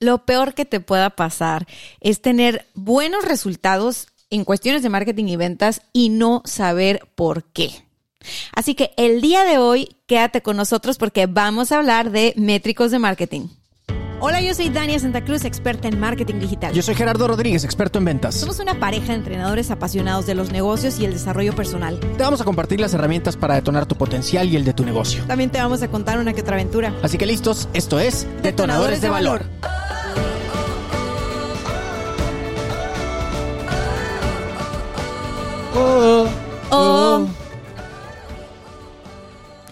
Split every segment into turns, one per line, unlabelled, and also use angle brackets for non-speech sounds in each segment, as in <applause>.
Lo peor que te pueda pasar es tener buenos resultados en cuestiones de marketing y ventas y no saber por qué. Así que el día de hoy quédate con nosotros porque vamos a hablar de métricos de marketing. Hola, yo soy Dania Santa Cruz, experta en marketing digital.
Yo soy Gerardo Rodríguez, experto en ventas.
Somos una pareja de entrenadores apasionados de los negocios y el desarrollo personal.
Te vamos a compartir las herramientas para detonar tu potencial y el de tu negocio.
También te vamos a contar una que otra aventura.
Así que listos, esto es Detonadores, de, Valor.
Oh, oh,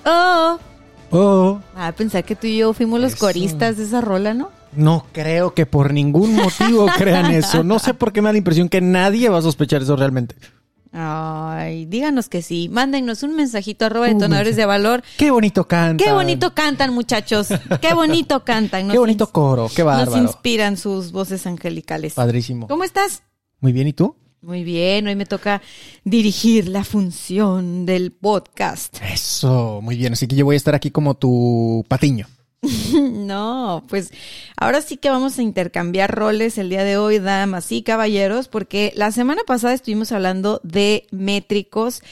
oh.
Oh.
Ah, pensar que tú y yo fuimos los
Eso.
coristas de esa rola, ¿no?
No creo que por ningún motivo <laughs> crean eso. No sé por qué me da la impresión que nadie va a sospechar eso realmente.
Ay, díganos que sí. Mándennos un mensajito arroba detonadores de valor.
Qué bonito canta.
Qué bonito cantan, muchachos. Qué bonito cantan. Nos
Qué bonito coro. Qué
Nos
bárbaro.
inspiran sus voces angelicales.
Padrísimo.
¿Cómo estás?
Muy bien, ¿y tú?
Muy bien, hoy me toca dirigir la función del podcast.
Eso, muy bien. Así que yo voy a estar aquí como tu patiño. <laughs>
No, pues ahora sí que vamos a intercambiar roles el día de hoy, damas y caballeros, porque la semana pasada estuvimos hablando de métricos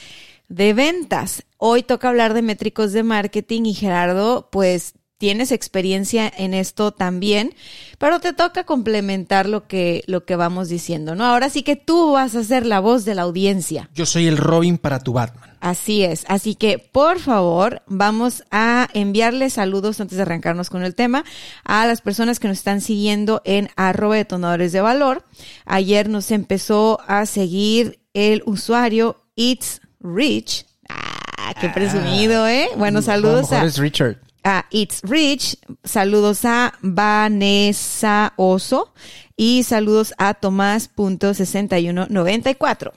de ventas. Hoy toca hablar de métricos de marketing y Gerardo, pues tienes experiencia en esto también, pero te toca complementar lo que, lo que vamos diciendo, ¿no? Ahora sí que tú vas a ser la voz de la audiencia.
Yo soy el Robin para tu Batman.
Así es, así que por favor vamos a enviarles saludos antes de arrancarnos con el tema a las personas que nos están siguiendo en arroba detonadores de valor. Ayer nos empezó a seguir el usuario It's Rich. Ah, qué presumido, ¿eh? Bueno, saludos
a... es Richard.
A It's Rich, saludos a Vanessa Oso y saludos a Tomás.6194.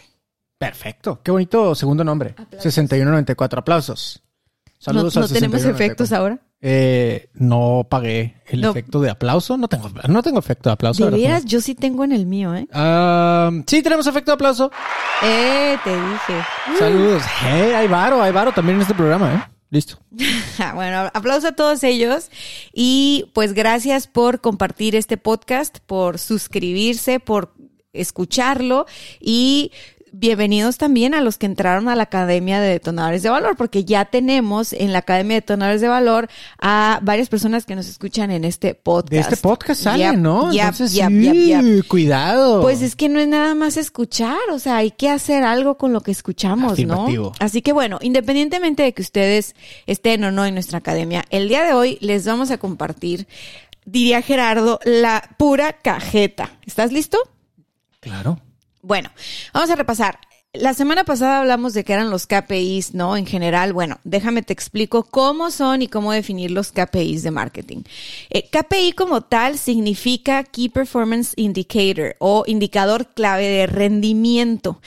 Perfecto. Qué bonito segundo nombre. 6194. Aplausos. Saludos
no,
al
no tenemos
6194.
efectos ahora.
Eh, no pagué el
No.
efecto de aplauso. No tengo, no tengo efecto de aplauso.
De yo sí tengo en el mío, ¿eh?
Ah, sí, tenemos efecto de aplauso.
Eh, te dije.
Saludos. Hey, hay varo, hay varo también en este programa, ¿eh? Listo. <laughs>
bueno, aplauso a todos ellos y pues gracias por compartir este podcast, por suscribirse, por escucharlo y bienvenidos también a los que entraron a la Academia de Detonadores de Valor, porque ya tenemos en la Academia de Detonadores de Valor a varias personas que nos escuchan en este podcast.
De este podcast sale,
Yep,
¿no?
yep,
Entonces,
yep,
sí, cuidado.
Pues es que no es nada más escuchar, o sea, hay que hacer algo con lo que escuchamos, ¿no? Así que bueno, independientemente de que ustedes estén o no en nuestra academia, el día de hoy les vamos a compartir, diría Gerardo, la pura cajeta. ¿Estás listo?
Claro.
Bueno, vamos a repasar. La semana pasada hablamos de qué eran los KPIs, ¿no? En general, bueno, déjame te explico cómo son y cómo definir los KPIs de marketing. Eh, KPI como tal significa Key Performance Indicator o indicador clave de rendimiento.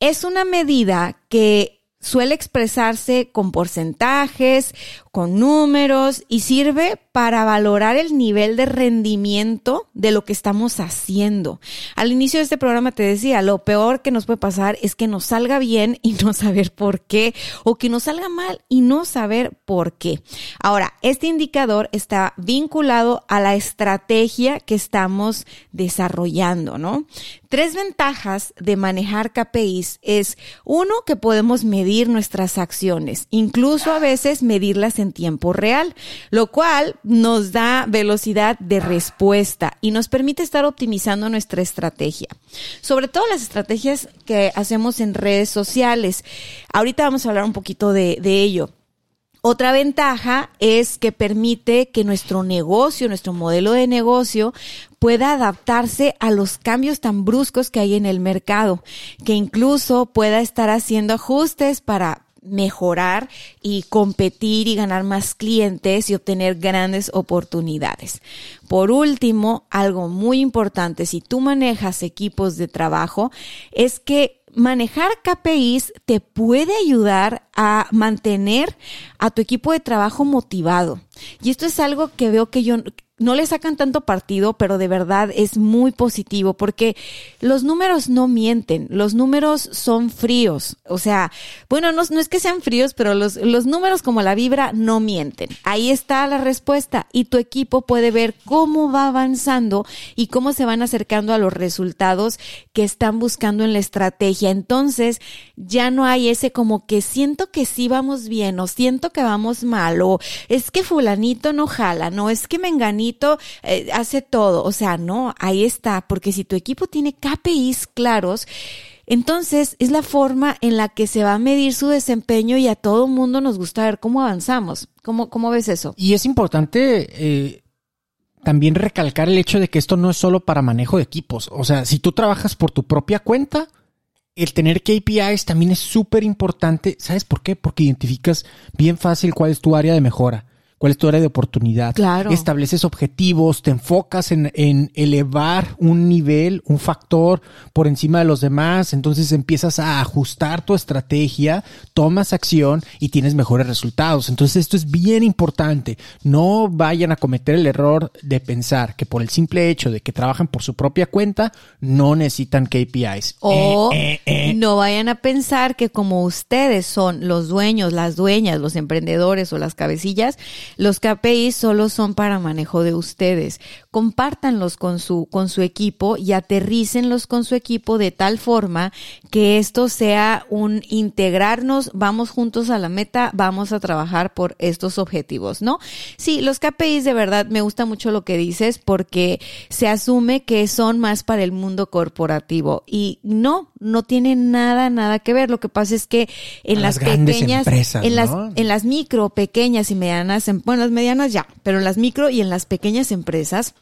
Es una medida que suele expresarse con porcentajes, con números y sirve para valorar el nivel de rendimiento de lo que estamos haciendo. Al inicio de este programa te decía, lo peor que nos puede pasar es que nos salga bien y no saber por qué, o que nos salga mal y no saber por qué. Ahora, este indicador está vinculado a la estrategia que estamos desarrollando, ¿no? Tres ventajas de manejar KPIs es uno que podemos medir nuestras acciones, incluso a veces medirlas en tiempo real, lo cual nos da velocidad de respuesta y nos permite estar optimizando nuestra estrategia. Sobre todo las estrategias que hacemos en redes sociales. Ahorita vamos a hablar un poquito de, de ello. Otra ventaja es que permite que nuestro negocio, nuestro modelo de negocio, pueda adaptarse a los cambios tan bruscos que hay en el mercado, que incluso pueda estar haciendo ajustes para mejorar y competir y ganar más clientes y obtener grandes oportunidades. Por último, algo muy importante si tú manejas equipos de trabajo es que manejar KPIs te puede ayudar a mantener a tu equipo de trabajo motivado. Y esto es algo que veo que yo no le sacan tanto partido, pero de verdad es muy positivo porque los números no mienten, los números son fríos. O sea, bueno, no, es que sean fríos, pero los, números como la vibra no mienten. Ahí está la respuesta y tu equipo puede ver cómo va avanzando y cómo se van acercando a los resultados que están buscando en la estrategia. Entonces, ya no hay ese como que siento que sí vamos bien o siento que vamos mal o es que fulanito no jala, no es que eh, hace todo. O sea, no, ahí está, porque si tu equipo tiene KPIs claros, entonces es la forma en la que se va a medir su desempeño y a todo mundo nos gusta ver cómo avanzamos. ¿Cómo, cómo ves eso?
Y es importante eh, también recalcar el hecho de que esto no es solo para manejo de equipos. O sea, si tú trabajas por tu propia cuenta, el tener KPIs también es súper importante. ¿Sabes por qué? Porque identificas bien fácil cuál es tu área de mejora cuál es tu área de oportunidad.
Claro.
Estableces objetivos, te enfocas en, en, elevar un nivel, un factor por encima de los demás, entonces empiezas a ajustar tu estrategia, tomas acción y tienes mejores resultados. Entonces esto es bien importante. No vayan a cometer el error de pensar que por el simple hecho de que trabajan por su propia cuenta, no necesitan KPIs.
O eh, eh, eh. no vayan a pensar que como ustedes son los dueños, las dueñas, los emprendedores o las cabecillas, los KPIs solo son para manejo de ustedes. Compártanlos con su, con su equipo y aterrícenlos con su equipo de tal forma que esto sea un integrarnos, vamos juntos a la meta, vamos a trabajar por estos objetivos, ¿no? Sí, los KPIs de verdad me gusta mucho lo que dices porque se asume que son más para el mundo corporativo y no, no tiene nada, nada que ver. Lo que pasa es que en las, pequeñas, en las, en las micro, pequeñas y medianas bueno, las medianas ya, pero en las micro y en las pequeñas empresas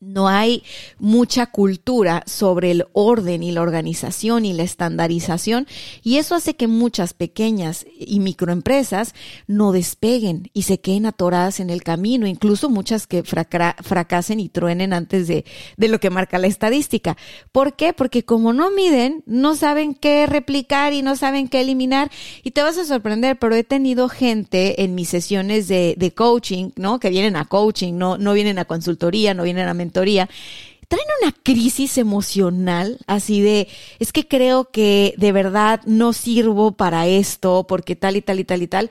no hay mucha cultura sobre el orden y la organización y la estandarización y eso hace que muchas pequeñas y microempresas no despeguen y se queden atoradas en el camino, incluso muchas que fracasen y truenen antes de, de lo que marca la estadística. ¿Por qué? Porque como no miden, no saben qué replicar y no saben qué eliminar y te vas a sorprender, pero he tenido gente en mis sesiones de, de coaching, ¿no? Que vienen a coaching, no, no vienen a consultoría, no vienen a mentoría, traen una crisis emocional así de, es que creo que de verdad no sirvo para esto porque tal y tal y tal y tal.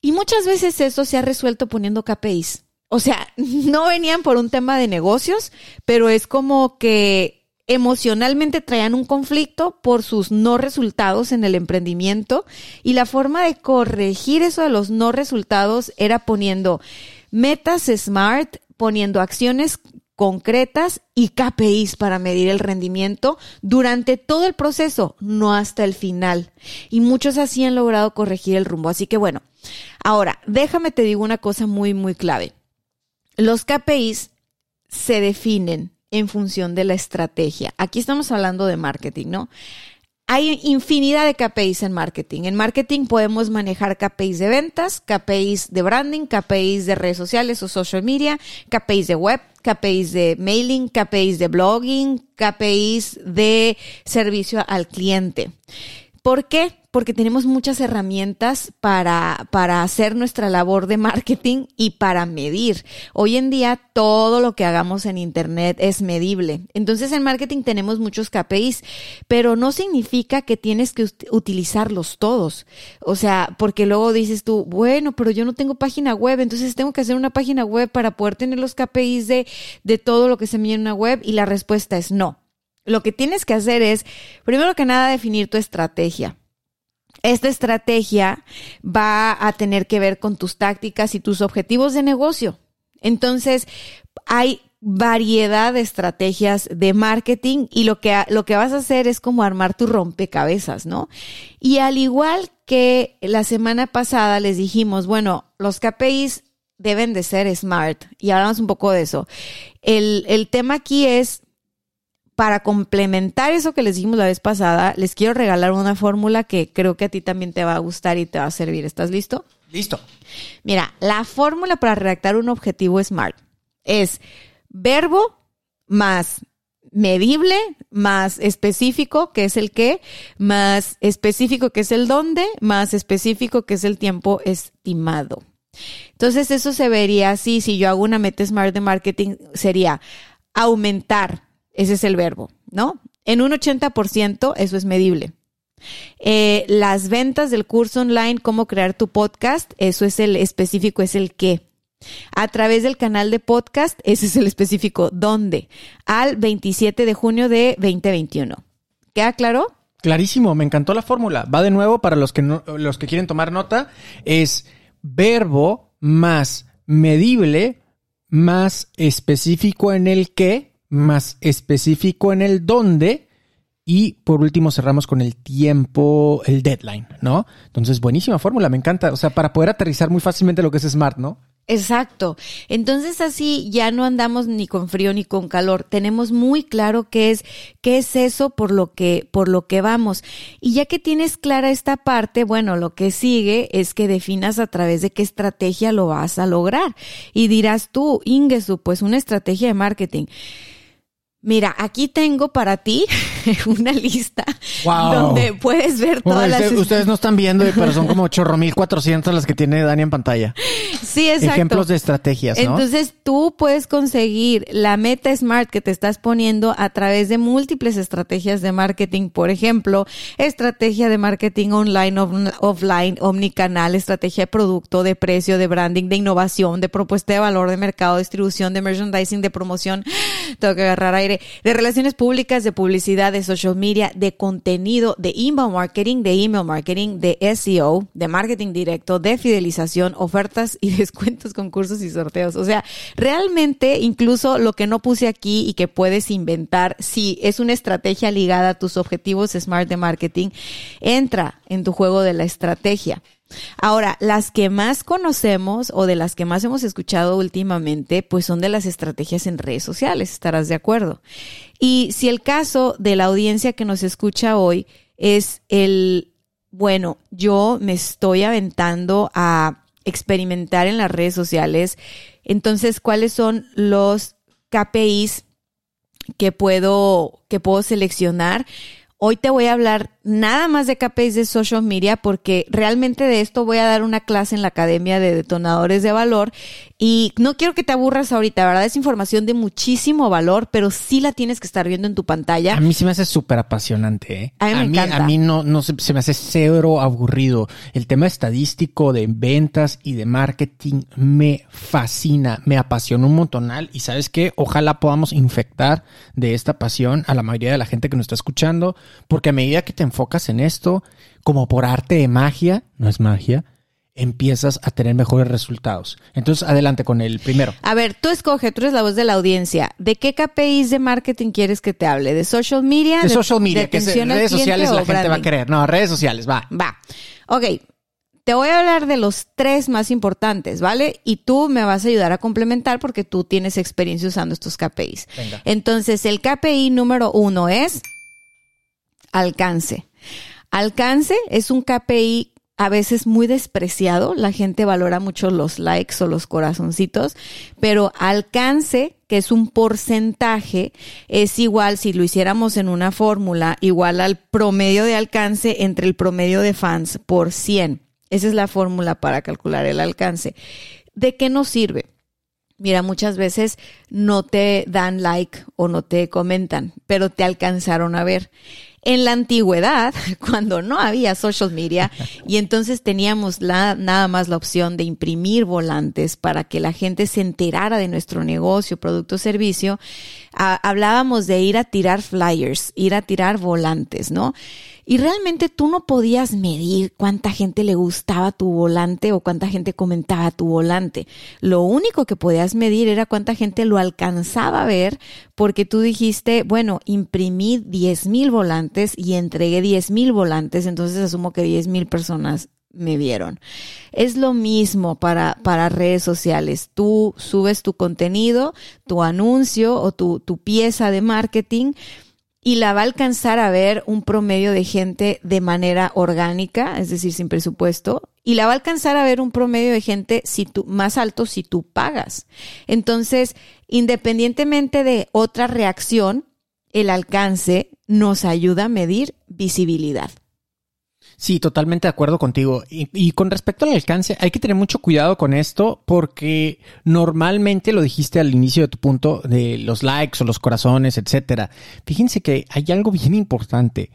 Y muchas veces eso se ha resuelto poniendo KPIs. O sea, <laughs> no venían por un tema de negocios, pero es como que emocionalmente traían un conflicto por sus no resultados en el emprendimiento y la forma de corregir eso de los no resultados era poniendo metas smart, poniendo acciones concretas y KPIs para medir el rendimiento durante todo el proceso, no hasta el final. Y muchos así han logrado corregir el rumbo. Así que bueno, ahora déjame te digo una cosa muy, muy clave. Los KPIs se definen en función de la estrategia. Aquí estamos hablando de marketing, ¿no? Hay infinidad de KPIs en marketing. En marketing podemos manejar KPIs de ventas, KPIs de branding, KPIs de redes sociales o social media, KPIs de web, KPIs de mailing, KPIs de blogging, KPIs de servicio al cliente. ¿Por qué? porque tenemos muchas herramientas para, para hacer nuestra labor de marketing y para medir. Hoy en día todo lo que hagamos en Internet es medible. Entonces en marketing tenemos muchos KPIs, pero no significa que tienes que utilizarlos todos. O sea, porque luego dices tú, bueno, pero yo no tengo página web, entonces tengo que hacer una página web para poder tener los KPIs de, de todo lo que se mide en una web y la respuesta es no. Lo que tienes que hacer es, primero que nada, definir tu estrategia. Esta estrategia va a tener que ver con tus tácticas y tus objetivos de negocio. Entonces, hay variedad de estrategias de marketing y lo que, lo que vas a hacer es como armar tu rompecabezas, ¿no? Y al igual que la semana pasada les dijimos, bueno, los KPIs deben de ser smart y hablamos un poco de eso. El, el tema aquí es para complementar eso que les dijimos la vez pasada, les quiero regalar una fórmula que creo que a ti también te va a gustar y te va a servir. ¿Estás listo?
Listo.
Mira, la fórmula para redactar un objetivo SMART es verbo más medible, más específico, que es el qué, más específico, que es el dónde, más específico, que es el tiempo estimado. Entonces eso se vería así, si yo hago una meta smart de marketing, sería aumentar, ese es el verbo, ¿no? En un 80% eso es medible. Eh, las ventas del curso online, cómo crear tu podcast, eso es el específico, es el qué. A través del canal de podcast, ese es el específico, ¿dónde? Al 27 de junio de 2021. ¿Queda claro?
Clarísimo, me encantó la fórmula. Va de nuevo para los que los que quieren tomar nota, es verbo más medible más específico en el qué, más específico en el dónde y por último cerramos con el tiempo, el deadline, ¿no? Entonces, buenísima fórmula, me encanta. O sea, para poder aterrizar muy fácilmente lo que es Smart, ¿no?
Exacto. Entonces así ya no andamos ni con frío ni con calor. Tenemos muy claro qué es, qué es eso por lo que, por lo que vamos. Y ya que tienes clara esta parte, bueno, lo que sigue es que definas a través de qué estrategia lo vas a lograr. Y dirás tú, Ingesu, pues una estrategia de marketing. Mira, aquí tengo para ti <laughs> una lista donde puedes ver todas las...
Ustedes no están viendo, pero son como <laughs> chorro mil cuatrocientos las que tiene Dani en pantalla.
Sí, exacto.
Ejemplos de estrategias, ¿no?
Entonces tú puedes conseguir la meta smart que te estás poniendo a través de múltiples estrategias de marketing. Por ejemplo, estrategia de marketing online, offline, omnicanal, estrategia de producto, de precio, de branding, de innovación, de propuesta de valor, de mercado, distribución, de merchandising, de promoción. <gasps> Tengo que agarrar aire de relaciones públicas, de publicidad, de social media, de contenido, de inbound marketing, de email marketing, de SEO, de marketing directo, de fidelización, ofertas y <laughs> descuentos, concursos y sorteos. O sea, realmente incluso lo que no puse aquí y que puedes inventar, si es una estrategia ligada a tus objetivos smart de marketing, entra en tu juego de la estrategia. Ahora, las que más conocemos o de las que más hemos escuchado últimamente, pues son de las estrategias en redes sociales, estarás de acuerdo. Y si el caso de la audiencia que nos escucha hoy es el, bueno, yo me estoy aventando a experimentar en las redes sociales, entonces, ¿cuáles son los KPIs que puedo, que puedo seleccionar? Hoy te voy a hablar nada más de KPIs de social media porque realmente de esto voy a dar una clase en la Academia de Detonadores de Valor y no quiero que te aburras ahorita, ¿verdad? Es información de muchísimo valor, pero sí la tienes que estar viendo en tu pantalla.
A mí sí me hace súper apasionante, ¿eh?
A mí me encanta.
A mí no, no se, se me hace cero aburrido. El tema estadístico de ventas y de marketing me fascina, me apasiona un montonal y ¿sabes qué? Ojalá podamos infectar de esta pasión a la mayoría de la gente que nos está escuchando porque a medida que te enfocas en esto, como por arte de magia, no es magia, empiezas a tener mejores resultados. Entonces, adelante con el primero.
A ver, tú escoge, tú eres la voz de la audiencia. ¿De qué KPIs de marketing quieres que te hable? ¿De social media?
De, social media, que en redes sociales la gente va a querer. No, redes sociales, va.
Va. Ok. Te voy a hablar de los tres más importantes, ¿vale? Y tú me vas a ayudar a complementar porque tú tienes experiencia usando estos KPIs.
Venga.
Entonces, el KPI número uno es alcance. Alcance es un KPI a veces muy despreciado. La gente valora mucho los likes o los corazoncitos, pero alcance, que es un porcentaje, es igual, si lo hiciéramos en una fórmula, igual al promedio de alcance entre el promedio de fans por 100. Esa es la fórmula para calcular el alcance. ¿De qué nos sirve? Mira, muchas veces no te dan like o no te comentan, pero te alcanzaron a ver. En la antigüedad, <laughs> cuando no había social media y entonces teníamos nada más la opción de imprimir volantes para que la gente se enterara de nuestro negocio, producto o servicio, hablábamos de ir a tirar flyers, ir a tirar volantes, ¿no? Y realmente tú no podías medir cuánta gente le gustaba tu volante o cuánta gente comentaba tu volante. Lo único que podías medir era cuánta gente lo alcanzaba a ver porque tú dijiste, bueno, imprimí 10 mil volantes y entregué 10 mil volantes, entonces asumo que 10 mil personas me vieron. Es lo mismo para, para redes sociales. Tú subes tu contenido, tu anuncio o tu, tu pieza de marketing y la va a alcanzar a ver un promedio de gente de manera orgánica, es decir, sin presupuesto, y la va a alcanzar a ver un promedio de gente si tú, más alto si tú pagas. Entonces, independientemente de otra reacción, el alcance nos ayuda a medir visibilidad.
Sí, totalmente de acuerdo contigo. Y, con respecto al alcance, hay que tener mucho cuidado con esto porque normalmente lo dijiste al inicio de tu punto de los likes o los corazones, etcétera. Fíjense que hay algo bien importante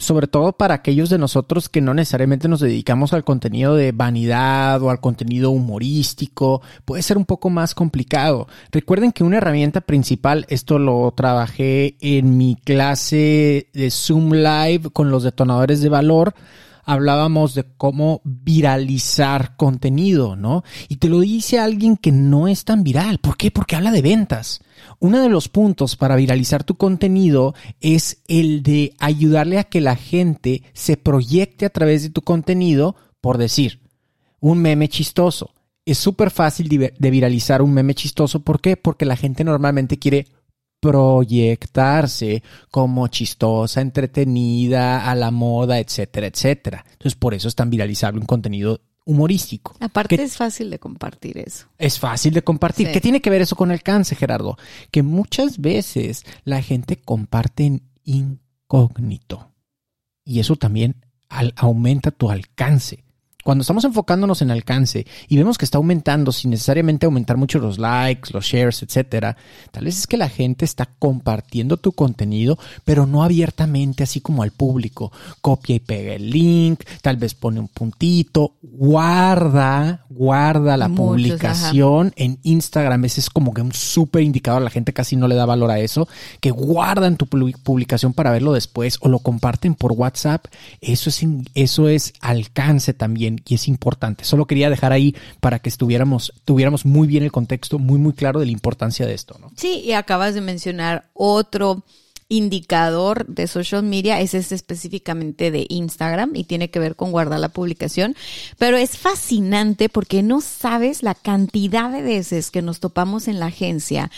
sobre todo para aquellos de nosotros que no necesariamente nos dedicamos al contenido de vanidad o al contenido humorístico, puede ser un poco más complicado. Recuerden que una herramienta principal, esto lo trabajé en mi clase de Zoom Live con los detonadores de valor, hablábamos de cómo viralizar contenido, ¿no? Y te lo dice alguien que no es tan viral. ¿Por qué? Porque habla de ventas. Uno de los puntos para viralizar tu contenido es el de ayudarle a que la gente se proyecte a través de tu contenido, por decir, un meme chistoso. Es súper fácil de viralizar un meme chistoso. ¿Por qué? Porque la gente normalmente quiere proyectarse como chistosa, entretenida, a la moda, etcétera, etcétera. Entonces, por eso es tan viralizable un contenido humorístico.
Aparte es fácil de compartir eso.
Es fácil de compartir. ¿Qué tiene que ver eso con alcance, Gerardo? Que muchas veces la gente comparte en incógnito. Y eso también aumenta tu alcance. Cuando estamos enfocándonos en alcance y vemos que está aumentando sin necesariamente aumentar mucho los likes, los shares, etcétera, tal vez es que la gente está compartiendo tu contenido, pero no abiertamente, así como al público. Copia y pega el link, tal vez pone un puntito, guarda, guarda la publicación en Instagram. Ese es como que un súper indicador. La gente casi no le da valor a eso, que guardan tu publicación para verlo después o lo comparten por WhatsApp. Eso es, eso es alcance y es importante. Solo quería dejar ahí para que estuviéramos, tuviéramos muy bien el contexto, muy, muy claro de la importancia de esto, ¿no?
Sí, y acabas de mencionar otro indicador de social media es este específicamente de Instagram y tiene que ver con guardar la publicación, pero es fascinante porque no sabes la cantidad de veces que nos topamos en la agencia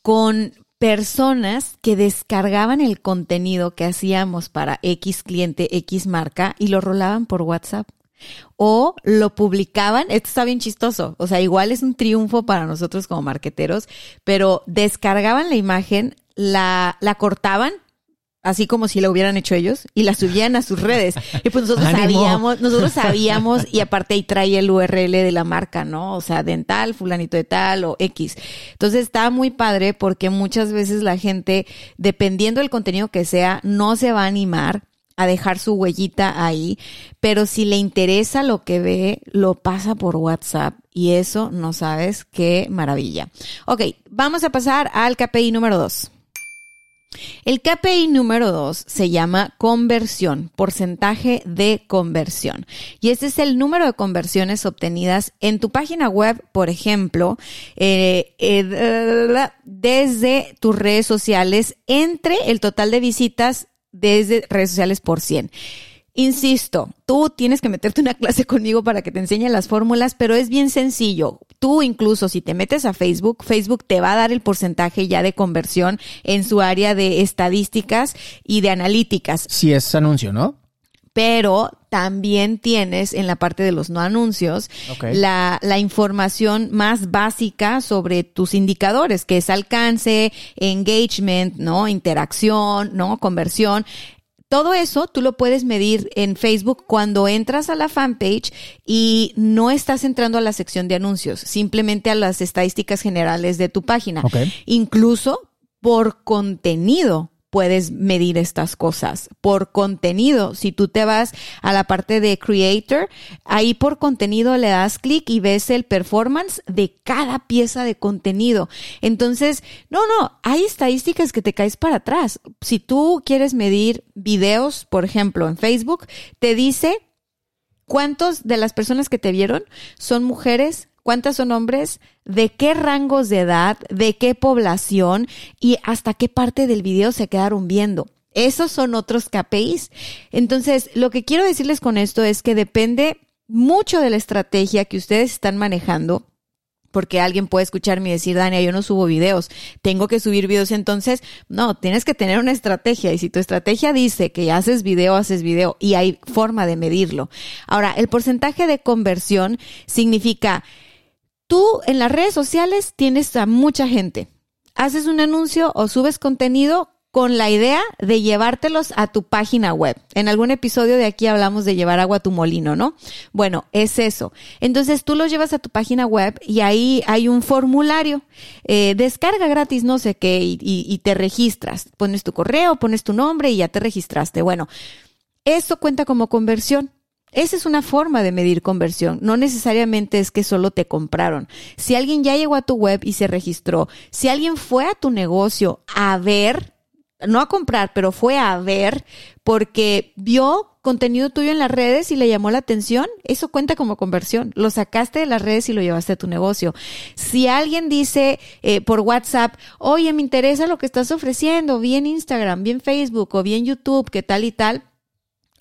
con personas que descargaban el contenido que hacíamos para X cliente, X marca y lo rolaban por WhatsApp o lo publicaban, esto está bien chistoso, o sea, igual es un triunfo para nosotros como marqueteros, pero descargaban la imagen, la, la cortaban, así como si la hubieran hecho ellos, y la subían a sus redes. Y pues nosotros sabíamos, nosotros sabíamos, y aparte ahí trae el URL de la marca, ¿no? O sea, dental, fulanito de tal o X. Entonces está muy padre porque muchas veces la gente, dependiendo del contenido que sea, no se va a animar a dejar su huellita ahí, pero si le interesa lo que ve, lo pasa por WhatsApp y eso no sabes qué maravilla. Ok, vamos a pasar al KPI número 2. El KPI número 2 se llama conversión, porcentaje de conversión. Y este es el número de conversiones obtenidas en tu página web, por ejemplo, eh, eh, desde tus redes sociales entre el total de visitas desde redes sociales por 100. Insisto, tú tienes que meterte una clase conmigo para que te enseñe las fórmulas, pero es bien sencillo. Tú incluso si te metes a Facebook, Facebook te va a dar el porcentaje ya de conversión en su área de estadísticas y de analíticas.
Si es anuncio, ¿no?
Pero también tienes en la parte de los no anuncios la, la, información más básica sobre tus indicadores, que es alcance, engagement, ¿no? Interacción, ¿no? Conversión. Todo eso tú lo puedes medir en Facebook cuando entras a la fanpage y no estás entrando a la sección de anuncios, simplemente a las estadísticas generales de tu página. Incluso por contenido puedes medir estas cosas. Por contenido, si tú te vas a la parte de creator, ahí por contenido le das clic y ves el performance de cada pieza de contenido. Entonces, no, no, hay estadísticas que te caes para atrás. Si tú quieres medir videos, por ejemplo, en Facebook, te dice cuántos de las personas que te vieron son mujeres cuántas son hombres, de qué rangos de edad, de qué población y hasta qué parte del video se quedaron viendo. Esos son otros KPIs. Entonces, lo que quiero decirles con esto es que depende mucho de la estrategia que ustedes están manejando porque alguien puede escucharme y decir, Dania, yo no subo videos, tengo que subir videos. Entonces, no, tienes que tener una estrategia. Y si tu estrategia dice que haces video, haces video y hay forma de medirlo. Ahora, el porcentaje de conversión significa Tú en las redes sociales tienes a mucha gente. Haces un anuncio o subes contenido, con la idea de llevártelos a tu página web. En algún episodio de aquí hablamos de llevar agua a tu molino, ¿no? Bueno, es eso. Entonces tú los llevas a tu página web y ahí hay un formulario. Eh, descarga gratis, no sé qué, y, y te registras. Pones tu correo, pones tu nombre y ya te registraste. Bueno, eso cuenta como conversión. Esa es una forma de medir conversión. No necesariamente es que solo te compraron. Si alguien ya llegó a tu web y se registró, si alguien fue a tu negocio a ver, no a comprar, pero fue a ver porque vio contenido tuyo en las redes y le llamó la atención, eso cuenta como conversión. Lo sacaste de las redes y lo llevaste a tu negocio. Si alguien dice eh, por WhatsApp, oye, me interesa lo que estás ofreciendo, bien Instagram, bien Facebook o bien YouTube, qué tal y tal,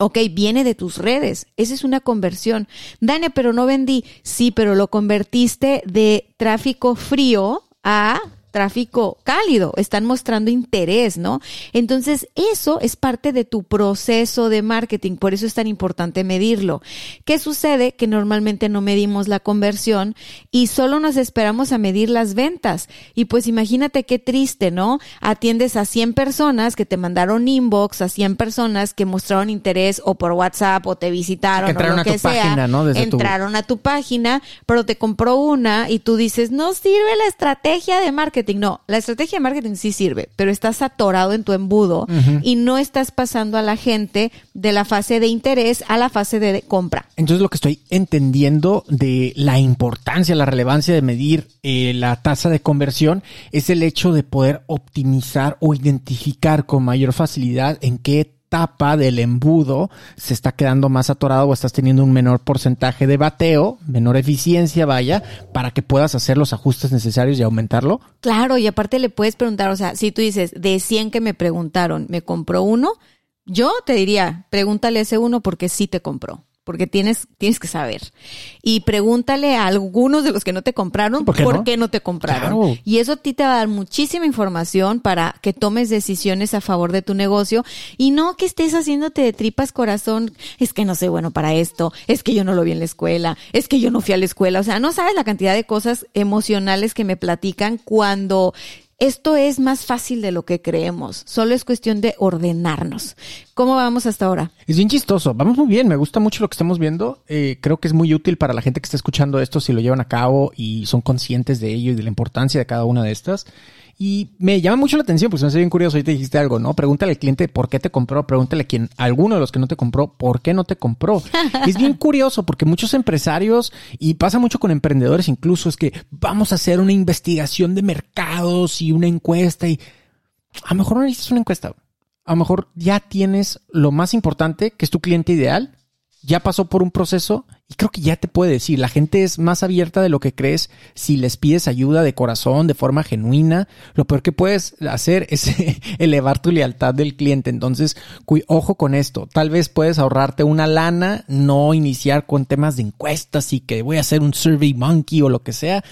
Ok, viene de tus redes. Esa es una conversión. Dane, pero no vendí. Sí, pero lo convertiste de tráfico frío a tráfico cálido, están mostrando interés, ¿no? Entonces, eso es parte de tu proceso de marketing, por eso es tan importante medirlo. ¿Qué sucede? Que normalmente no medimos la conversión y solo nos esperamos a medir las ventas. Y pues imagínate qué triste, ¿no? Atiendes a 100 personas que te mandaron inbox, a 100 personas que mostraron interés o por WhatsApp o te visitaron o lo que sea. Página, ¿no? entraron a tu página, pero te compró una y tú dices, no sirve la estrategia de marketing no, la estrategia de marketing sí sirve, pero estás atorado en tu embudo y no estás pasando a la gente de la fase de interés a la fase de compra.
Entonces lo que estoy entendiendo de la importancia, la relevancia de medir eh, la tasa de conversión es el hecho de poder optimizar o identificar con mayor facilidad en qué etapa del embudo se está quedando más atorado o estás teniendo un menor porcentaje de bateo, menor eficiencia, vaya, para que puedas hacer los ajustes necesarios y aumentarlo?
Claro, y aparte le puedes preguntar, o sea, si tú dices, de 100 que me preguntaron, ¿me compró uno? Yo te diría, pregúntale ese uno porque sí te compró porque tienes, tienes que saber. Y pregúntale a algunos de los que no te compraron por qué, no? te compraron. Y eso a ti te va a dar muchísima información para que tomes decisiones a favor de tu negocio y no que estés haciéndote de tripas corazón, es que no soy bueno para esto, es que yo no lo vi en la escuela, es que yo no fui a la escuela. O sea, no sabes la cantidad de cosas emocionales que me platican cuando esto es más fácil de lo que creemos. Solo es cuestión de ordenarnos. ¿Cómo vamos hasta ahora?
Es bien chistoso. Vamos muy bien. Me gusta mucho lo que estamos viendo. Eh, creo que es muy útil para la gente que está escuchando esto si lo llevan a cabo y son conscientes de ello y de la importancia de cada una de estas. Y me llama mucho la atención, pues me hace bien curioso, ahorita dijiste algo, ¿no? Pregúntale al cliente por qué te compró, pregúntale a quien, alguno de los que no te compró, por qué no te compró. es bien <laughs> curioso porque muchos empresarios, y pasa mucho con emprendedores incluso, es que vamos a hacer una investigación de mercados y una encuesta y a lo mejor no necesitas una encuesta. A lo mejor ya tienes lo más importante, que es tu cliente ideal, ya pasó por un proceso y creo que ya te puede decir, la gente es más abierta de lo que crees si les pides ayuda de corazón, de forma genuina. Lo peor que puedes hacer es <laughs> elevar tu lealtad del cliente. Entonces, ojo con esto. Tal vez puedes ahorrarte una lana, no iniciar con temas de encuestas y que voy a hacer un survey monkey o lo que sea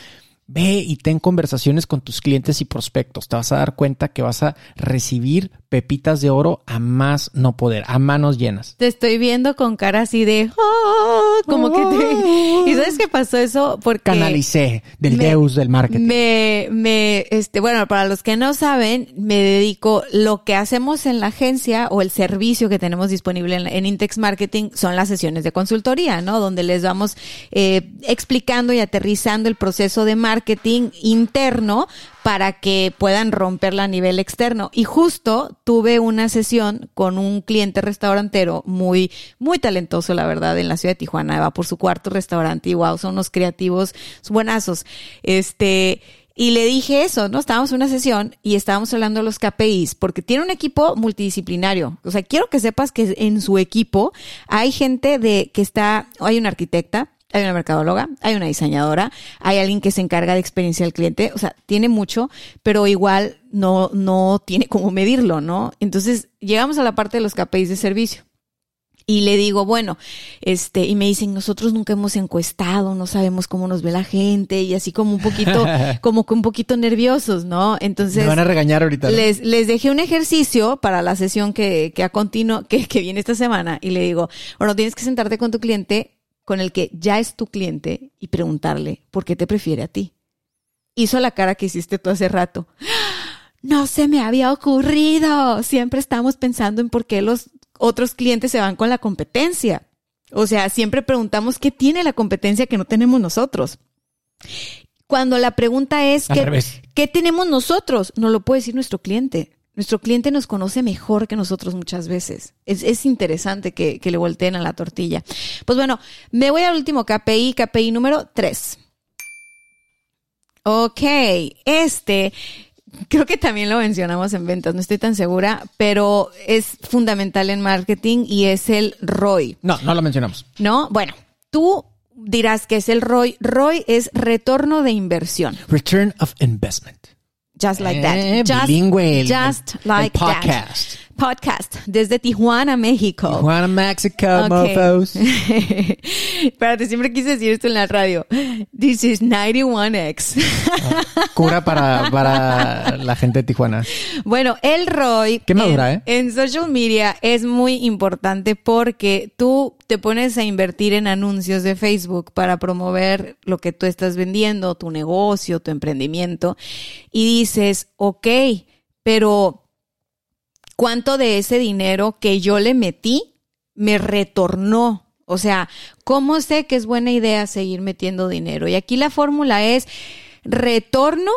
Ve y ten conversaciones con tus clientes y prospectos. Te vas a dar cuenta que vas a recibir pepitas de oro a más no poder, a manos llenas.
Te estoy viendo con cara así de, oh", como que te... ¿Y sabes qué pasó eso? Porque...
Canalicé del Deus del marketing.
Me, me, este, bueno, para los que no saben, me dedico, lo que hacemos en la agencia o el servicio que tenemos disponible en, Intex Marketing son las sesiones de consultoría, ¿no? Donde les vamos eh, explicando y aterrizando el proceso de marketing interno para que puedan romperla a nivel externo. Y justo tuve una sesión con un cliente restaurantero muy, muy talentoso, la verdad, en la ciudad de Tijuana. Va por su cuarto restaurante y wow, son unos creativos buenazos. Este, y le dije eso, ¿no? Estábamos en una sesión y estábamos hablando de los KPIs, porque tiene un equipo multidisciplinario. O sea, quiero que sepas que en su equipo hay gente de que está, hay una arquitecta, hay una mercadóloga, hay una diseñadora, hay alguien que se encarga de experiencia del cliente, o sea, tiene mucho, pero igual no, no tiene cómo medirlo, ¿no? Entonces, llegamos a la parte de los KPIs de servicio. Y le digo, bueno, este, y me dicen, nosotros nunca hemos encuestado, no sabemos cómo nos ve la gente, y así como un poquito, <laughs> como que un poquito nerviosos, ¿no? Entonces.
Me van a regañar ahorita.
Les, les dejé un ejercicio para la sesión que, que a continuo, que, que viene esta semana, y le digo, bueno, tienes que sentarte con tu cliente con el que ya es tu cliente y preguntarle por qué te prefiere a ti. Hizo la cara que hiciste tú hace rato. no se me había ocurrido. Siempre estamos pensando en por qué los otros clientes se van con la competencia. O sea, siempre preguntamos qué tiene la competencia que no tenemos nosotros. Cuando la pregunta es, ¿qué. ¿qué tenemos nosotros? No lo puede decir nuestro cliente. Nuestro cliente nos conoce mejor que nosotros muchas veces. Es, es interesante que, que le volteen a la tortilla. Pues bueno, me voy al último KPI, KPI número 3. Ok, este creo que también lo mencionamos en ventas, no estoy tan segura, pero es fundamental en marketing y es el ROI,
No, no lo mencionamos.
¿no? Bueno, tú dirás que es el ROI. ROI es retorno de inversión.
Return of Investment.
Just like that.
Eh,
Just, just like
podcast.
that. Podcast desde Tijuana, México.
Juana Mexico,
Ok.
mofos. <laughs>
Espérate, siempre quise decir esto en la radio. This is 91X.
Cura para, para la gente de Tijuana.
Bueno, el ROI
Qué madura,
en,
¿eh?
en social media es muy importante porque tú te pones a invertir en anuncios de Facebook para promover lo que tú estás vendiendo, tu negocio, tu emprendimiento, y dices, ok, pero ¿cuánto de ese dinero que yo le metí me retornó? O sea, ¿cómo sé que es buena idea seguir metiendo dinero? Y aquí la fórmula es retorno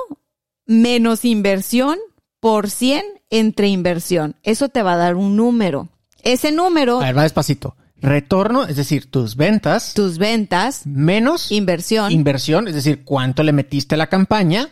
menos inversión por 100 entre inversión. Eso te va a dar un número. Ese número,
A ver, va despacito. Retorno, es decir, tus ventas
tus ventas,
menos
inversión
inversión, es decir, cuánto le metiste a la campaña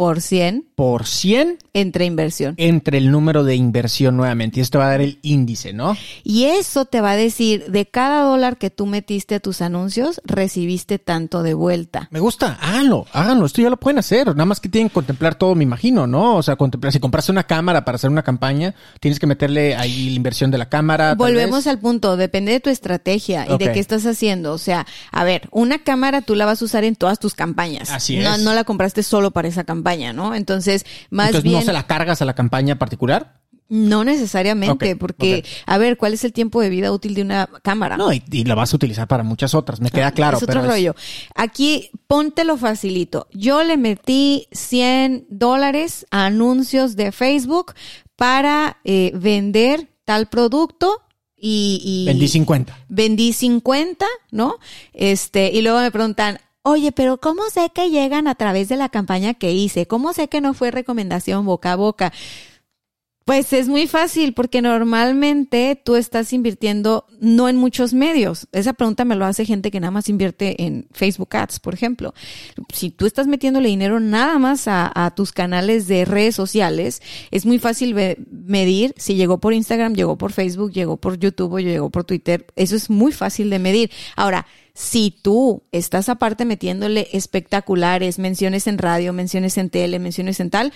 por 100
por 100
entre inversión.
entre el número de inversión nuevamente. Y esto va a dar el índice, ¿no?
Y eso te va a decir, de cada dólar que tú metiste a tus anuncios, recibiste tanto de vuelta.
Me gusta, háganlo, háganlo. Esto ya lo pueden hacer. Nada más que tienen que contemplar todo, me imagino, ¿no? O sea, contemplar. Si compraste una cámara para hacer una campaña, tienes que meterle ahí la inversión de la cámara.
Volvemos al punto, depende de tu estrategia y de qué estás haciendo. O sea, a ver, una cámara tú la vas a usar en todas tus campañas.
Así
no,
es.
no la compraste solo para esa campaña, ¿no? Entonces, más
Entonces,
bien...
¿no se la cargas a la campaña particular?
No necesariamente, porque, a ver, ¿cuál es el tiempo de vida útil de una cámara?
No, y, y la vas a utilizar para muchas otras. Me queda claro.
es otro
pero
rollo. Aquí, póntelo facilito. Yo le metí 100 dólares a anuncios de Facebook para eh, vender tal producto y, y
Vendí 50.
vendí 50, ¿no? Este, y luego me preguntan, oye, pero ¿cómo sé que llegan a través de la campaña que hice? ¿Cómo sé que no fue recomendación boca a boca? Pues es muy fácil porque normalmente tú estás invirtiendo no en muchos medios. Esa pregunta me lo hace gente que nada más invierte en Facebook Ads, por ejemplo. Si tú estás metiéndole dinero nada más a, a tus canales de redes sociales, es muy fácil medir si llegó por Instagram, llegó por Facebook, llegó por YouTube o llegó por Twitter. Eso es muy fácil de medir. Ahora, si tú estás aparte metiéndole espectaculares, menciones en radio, menciones en tele, menciones en tal,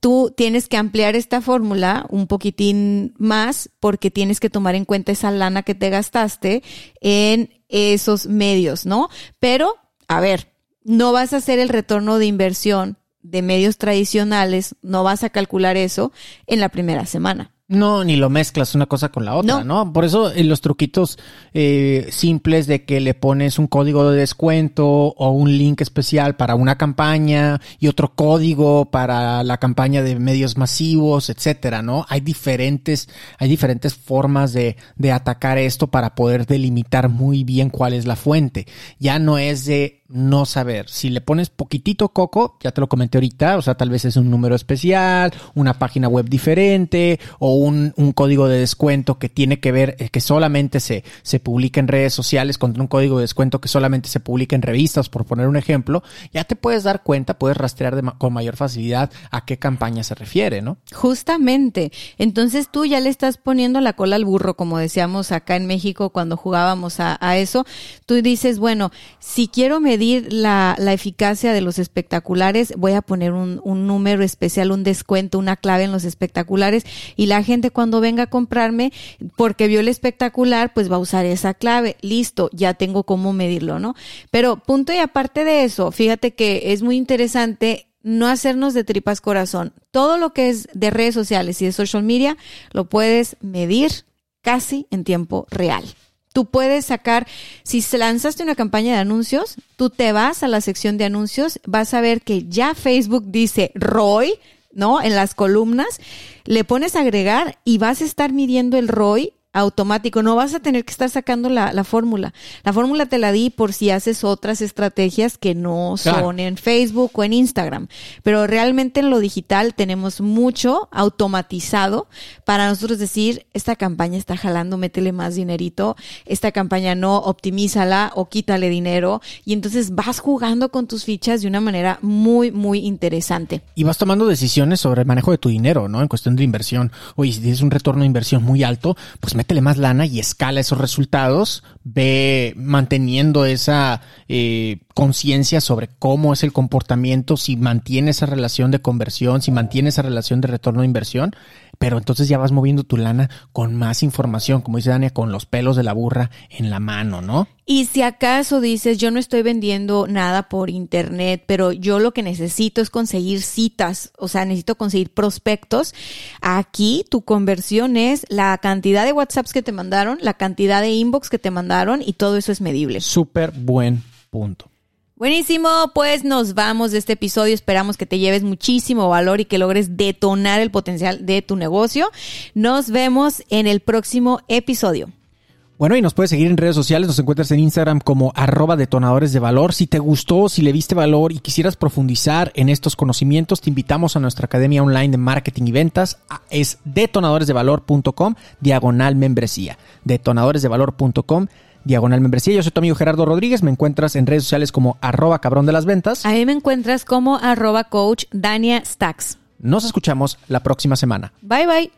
tú tienes que ampliar esta fórmula un poquitín más porque tienes que tomar en cuenta esa lana que te gastaste en esos medios, ¿no? Pero, a ver, no vas a hacer el retorno de inversión de medios tradicionales, no vas a calcular eso en la primera semana.
No, ni lo mezclas una cosa con la otra,
No.
¿no? Por eso eh, los truquitos eh, simples de que le pones un código de descuento o un link especial para una campaña y otro código para la campaña de medios masivos, etcétera, ¿no? Hay diferentes, hay diferentes formas de, de atacar esto para poder delimitar muy bien cuál es la fuente. Ya no es de no saber. Si le pones poquitito coco, ya te lo comenté ahorita, o sea, tal vez es un número especial, una página web diferente o un, código de descuento que tiene que ver, eh, que solamente se, se publica en redes sociales contra un código de descuento que solamente se publica en revistas, por poner un ejemplo, ya te puedes dar cuenta, puedes rastrear de con mayor facilidad a qué campaña se refiere, ¿no?
Justamente. Entonces tú ya le estás poniendo la cola al burro, como decíamos acá en México cuando jugábamos a, a eso. Tú dices, bueno, si quiero medir la, la eficacia de los espectaculares, voy a poner un, un número especial, un descuento, una clave en los espectaculares y la gente cuando venga a comprarme, porque vio el espectacular, pues va a usar esa clave. Listo, ya tengo cómo medirlo, ¿no? Pero punto y aparte de eso, fíjate que es muy interesante no hacernos de tripas corazón. Todo lo que es de redes sociales y de social media lo puedes medir casi en tiempo real. Tú puedes sacar, si lanzaste una campaña de anuncios, tú te vas a la sección de anuncios, vas a ver que ya Facebook dice ROI, ¿no? En las columnas, le pones agregar y vas a estar midiendo el ROI automático. No vas a tener que estar sacando la, la fórmula. La fórmula te la di por si haces otras estrategias que no son en Facebook o en Instagram. Pero realmente en lo digital tenemos mucho automatizado para nosotros decir, esta campaña está jalando, métele más dinerito, esta campaña no, optimízala o quítale dinero. Y entonces vas jugando con tus fichas de una manera muy, muy interesante.
Y vas tomando decisiones sobre el manejo de tu dinero, ¿no? En cuestión de inversión. Oye, si tienes un retorno de inversión muy alto, pues métele más lana y escala esos resultados. Ve manteniendo esa eh, conciencia sobre cómo es el comportamiento, si mantiene esa relación de conversión, si mantiene esa relación de retorno de inversión. Pero entonces ya vas moviendo tu lana con más información, como dice Dania, con los pelos de la burra en la mano, ¿no?
Y si acaso dices, yo no estoy vendiendo nada por internet, pero yo lo que necesito es conseguir citas, o sea, necesito conseguir prospectos, aquí tu conversión es la cantidad de WhatsApps que te mandaron, la cantidad de inbox que te mandaron y todo eso es medible.
Súper buen punto.
Buenísimo, pues nos vamos de este episodio. Esperamos que te lleves muchísimo valor y que logres detonar el potencial de tu negocio. Nos vemos en el próximo episodio.
Bueno, y nos puedes seguir en redes sociales, nos encuentras en Instagram como arroba detonadores de valor. Si te gustó, si le viste valor y quisieras profundizar en estos conocimientos, te invitamos a nuestra academia online de marketing y ventas. Es detonadoresdevalor.com, diagonal membresía. Detonadoresdevalor.com, diagonal membresía. Yo soy tu amigo Gerardo Rodríguez, me encuentras en redes sociales como arroba cabrón de las ventas.
A mí me encuentras como arroba coach Dania Stacks.
Nos escuchamos la próxima semana.
Bye bye.